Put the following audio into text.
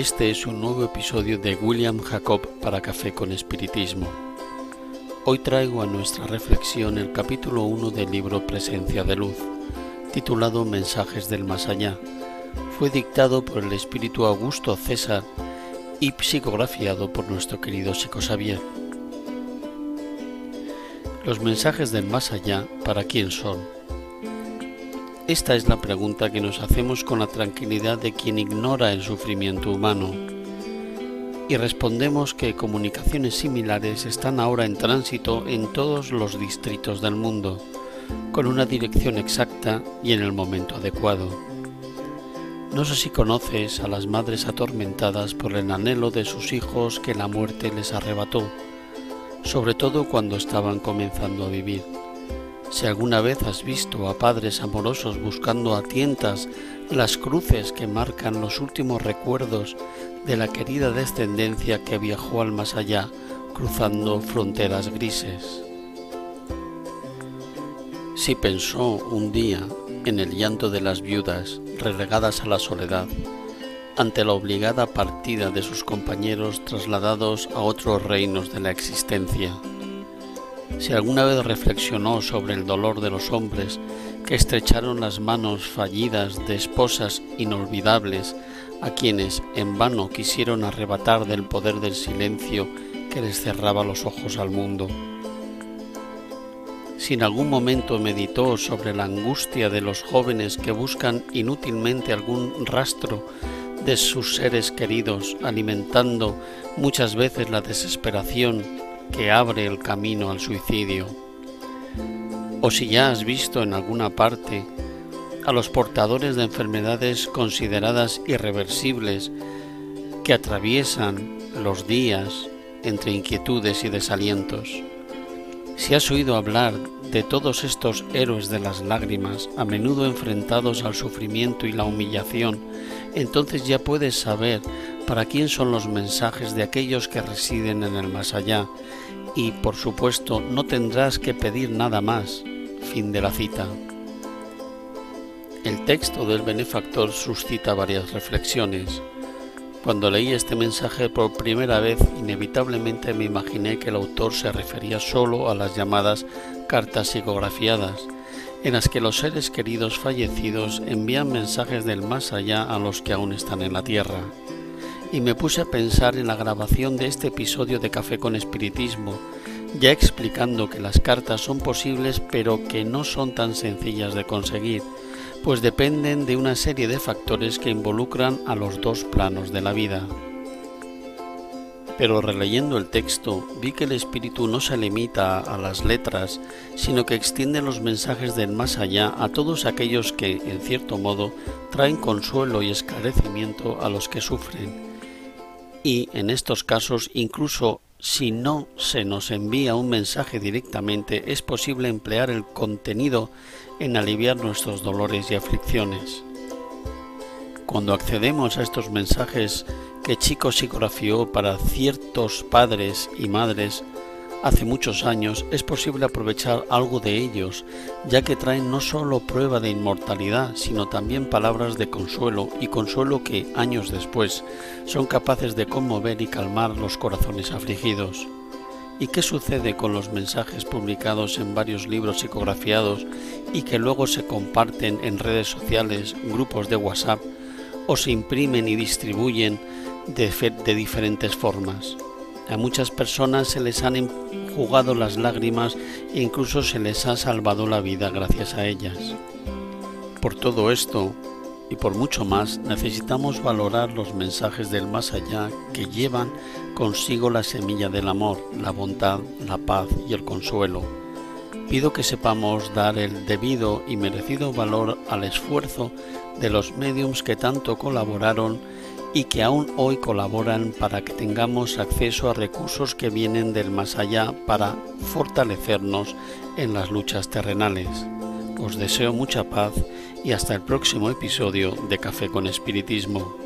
Este es un nuevo episodio de William Jacob para Café con Espiritismo. Hoy traigo a nuestra reflexión el capítulo 1 del libro Presencia de Luz, titulado Mensajes del Más Allá. Fue dictado por el espíritu Augusto César y psicografiado por nuestro querido Chico Xavier. Los mensajes del más allá, ¿para quién son? Esta es la pregunta que nos hacemos con la tranquilidad de quien ignora el sufrimiento humano. Y respondemos que comunicaciones similares están ahora en tránsito en todos los distritos del mundo, con una dirección exacta y en el momento adecuado. No sé si conoces a las madres atormentadas por el anhelo de sus hijos que la muerte les arrebató sobre todo cuando estaban comenzando a vivir. Si alguna vez has visto a padres amorosos buscando a tientas las cruces que marcan los últimos recuerdos de la querida descendencia que viajó al más allá, cruzando fronteras grises. Si pensó un día en el llanto de las viudas relegadas a la soledad, ante la obligada partida de sus compañeros trasladados a otros reinos de la existencia. Si alguna vez reflexionó sobre el dolor de los hombres que estrecharon las manos fallidas de esposas inolvidables a quienes en vano quisieron arrebatar del poder del silencio que les cerraba los ojos al mundo. Si en algún momento meditó sobre la angustia de los jóvenes que buscan inútilmente algún rastro de sus seres queridos, alimentando muchas veces la desesperación que abre el camino al suicidio. O si ya has visto en alguna parte a los portadores de enfermedades consideradas irreversibles que atraviesan los días entre inquietudes y desalientos. Si has oído hablar de todos estos héroes de las lágrimas, a menudo enfrentados al sufrimiento y la humillación, entonces ya puedes saber para quién son los mensajes de aquellos que residen en el más allá, y por supuesto no tendrás que pedir nada más. Fin de la cita. El texto del benefactor suscita varias reflexiones. Cuando leí este mensaje por primera vez, inevitablemente me imaginé que el autor se refería solo a las llamadas cartas psicografiadas, en las que los seres queridos fallecidos envían mensajes del más allá a los que aún están en la tierra. Y me puse a pensar en la grabación de este episodio de Café con Espiritismo, ya explicando que las cartas son posibles pero que no son tan sencillas de conseguir, pues dependen de una serie de factores que involucran a los dos planos de la vida. Pero releyendo el texto vi que el espíritu no se limita a las letras, sino que extiende los mensajes del más allá a todos aquellos que, en cierto modo, traen consuelo y esclarecimiento a los que sufren. Y en estos casos, incluso si no se nos envía un mensaje directamente, es posible emplear el contenido en aliviar nuestros dolores y aflicciones. Cuando accedemos a estos mensajes que Chico psicografió para ciertos padres y madres hace muchos años, es posible aprovechar algo de ellos, ya que traen no solo prueba de inmortalidad, sino también palabras de consuelo, y consuelo que, años después, son capaces de conmover y calmar los corazones afligidos. ¿Y qué sucede con los mensajes publicados en varios libros psicografiados y que luego se comparten en redes sociales, grupos de WhatsApp o se imprimen y distribuyen de, de diferentes formas? A muchas personas se les han enjugado las lágrimas e incluso se les ha salvado la vida gracias a ellas. Por todo esto, y por mucho más necesitamos valorar los mensajes del más allá que llevan consigo la semilla del amor, la bondad, la paz y el consuelo. Pido que sepamos dar el debido y merecido valor al esfuerzo de los mediums que tanto colaboraron y que aún hoy colaboran para que tengamos acceso a recursos que vienen del más allá para fortalecernos en las luchas terrenales. Os deseo mucha paz y hasta el próximo episodio de Café con Espiritismo.